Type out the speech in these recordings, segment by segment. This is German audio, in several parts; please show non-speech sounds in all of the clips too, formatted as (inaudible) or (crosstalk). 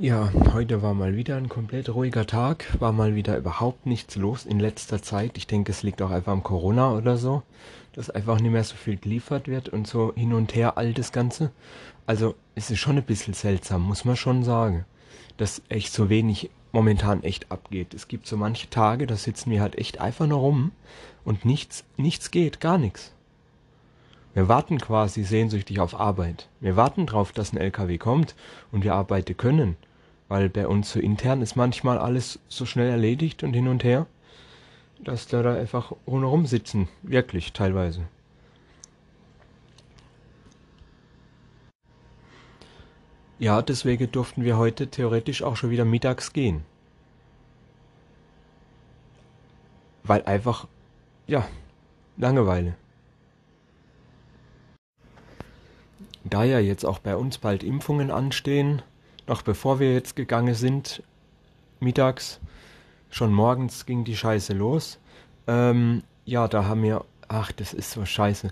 Ja, heute war mal wieder ein komplett ruhiger Tag, war mal wieder überhaupt nichts los in letzter Zeit. Ich denke, es liegt auch einfach am Corona oder so, dass einfach nicht mehr so viel geliefert wird und so hin und her all das Ganze. Also es ist schon ein bisschen seltsam, muss man schon sagen, dass echt so wenig momentan echt abgeht. Es gibt so manche Tage, da sitzen wir halt echt einfach nur rum und nichts, nichts geht, gar nichts. Wir warten quasi sehnsüchtig auf Arbeit. Wir warten drauf, dass ein LKW kommt und wir arbeiten können. Weil bei uns so intern ist manchmal alles so schnell erledigt und hin und her, dass da da einfach rundherum sitzen. Wirklich, teilweise. Ja, deswegen durften wir heute theoretisch auch schon wieder mittags gehen. Weil einfach, ja, Langeweile. Da ja jetzt auch bei uns bald Impfungen anstehen, noch bevor wir jetzt gegangen sind, mittags, schon morgens ging die Scheiße los. Ähm, ja, da haben wir, ach, das ist so scheiße.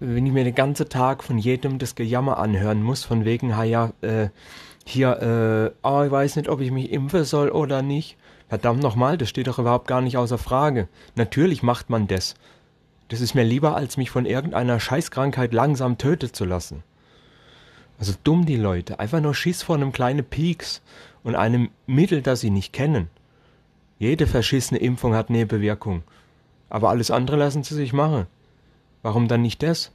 Wenn ich mir den ganzen Tag von jedem das Gejammer anhören muss, von wegen, ha ja, äh, hier, äh, oh, ich weiß nicht, ob ich mich impfen soll oder nicht. Verdammt nochmal, das steht doch überhaupt gar nicht außer Frage. Natürlich macht man das. Das ist mir lieber, als mich von irgendeiner Scheißkrankheit langsam töten zu lassen. Also dumm die Leute, einfach nur Schiss vor einem kleinen Pieks und einem Mittel, das sie nicht kennen. Jede verschissene Impfung hat Nebenwirkung. Aber alles andere lassen sie sich machen. Warum dann nicht das?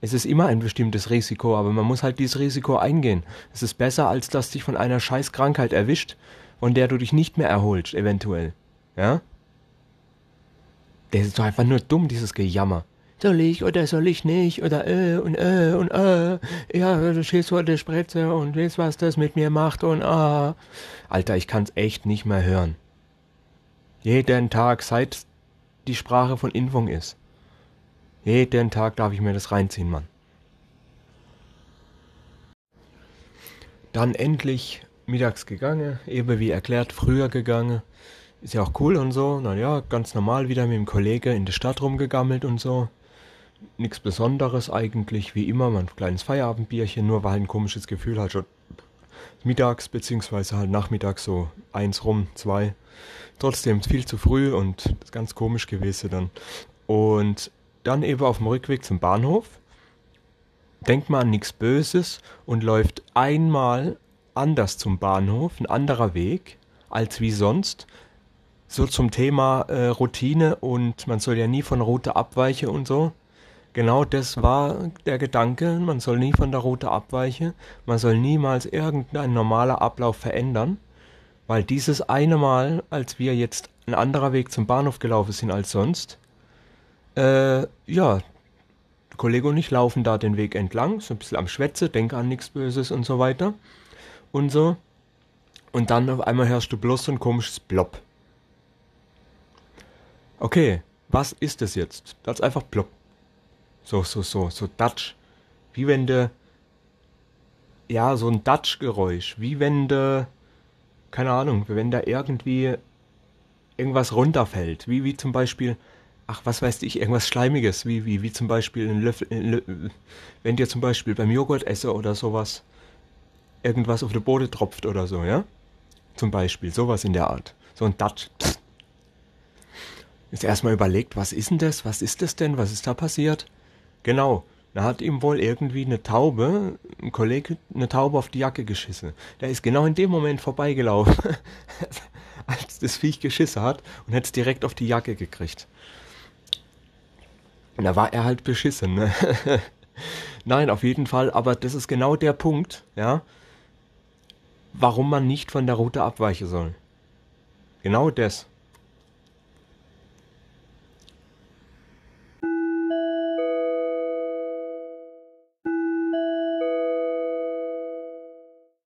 Es ist immer ein bestimmtes Risiko, aber man muss halt dieses Risiko eingehen. Es ist besser, als dass dich von einer Scheißkrankheit erwischt, von der du dich nicht mehr erholst, eventuell. Ja? Das ist doch einfach nur dumm, dieses Gejammer soll ich oder soll ich nicht oder äh und äh und äh, ja, du stehst vor der Spritze und weißt, was das mit mir macht und ah. Alter, ich kann's echt nicht mehr hören. Jeden Tag, seit die Sprache von Impfung ist. Jeden Tag darf ich mir das reinziehen, Mann. Dann endlich mittags gegangen, eben wie erklärt, früher gegangen. Ist ja auch cool und so. Naja, ganz normal wieder mit dem Kollege in der Stadt rumgegammelt und so nichts Besonderes eigentlich, wie immer, mein kleines Feierabendbierchen, nur halt ein komisches Gefühl, halt schon mittags, beziehungsweise halt nachmittags so eins rum, zwei. Trotzdem viel zu früh und ganz komisch gewesen dann. Und dann eben auf dem Rückweg zum Bahnhof, denkt man an nichts Böses und läuft einmal anders zum Bahnhof, ein anderer Weg als wie sonst. So zum Thema äh, Routine und man soll ja nie von Route abweichen und so. Genau das war der Gedanke, man soll nie von der Route abweichen, man soll niemals irgendein normaler Ablauf verändern, weil dieses eine Mal, als wir jetzt ein anderer Weg zum Bahnhof gelaufen sind als sonst, äh, ja, Kollege und ich laufen da den Weg entlang, so ein bisschen am Schwätze, denke an nichts Böses und so weiter und so. Und dann auf einmal hörst du bloß so ein komisches Blob. Okay, was ist das jetzt? Das ist einfach Blob. So, so, so, so Dutch. Wie wenn de, ja, so ein Dutch-Geräusch. Wie wenn de, keine Ahnung, wenn da irgendwie irgendwas runterfällt. Wie, wie zum Beispiel, ach, was weiß ich, irgendwas Schleimiges. Wie, wie, wie zum Beispiel ein Löffel, ein Löffel wenn dir zum Beispiel beim Joghurt esse oder sowas irgendwas auf den Boden tropft oder so, ja? Zum Beispiel, sowas in der Art. So ein Dutch. Jetzt erstmal überlegt, was ist denn das? Was ist das denn? Was ist da passiert? Genau. Da hat ihm wohl irgendwie eine Taube, ein Kollege, eine Taube auf die Jacke geschissen. Der ist genau in dem Moment vorbeigelaufen, (laughs) als das Viech geschissen hat und hätte es direkt auf die Jacke gekriegt. Und da war er halt beschissen. Ne? (laughs) Nein, auf jeden Fall, aber das ist genau der Punkt, ja, warum man nicht von der Route abweichen soll. Genau das.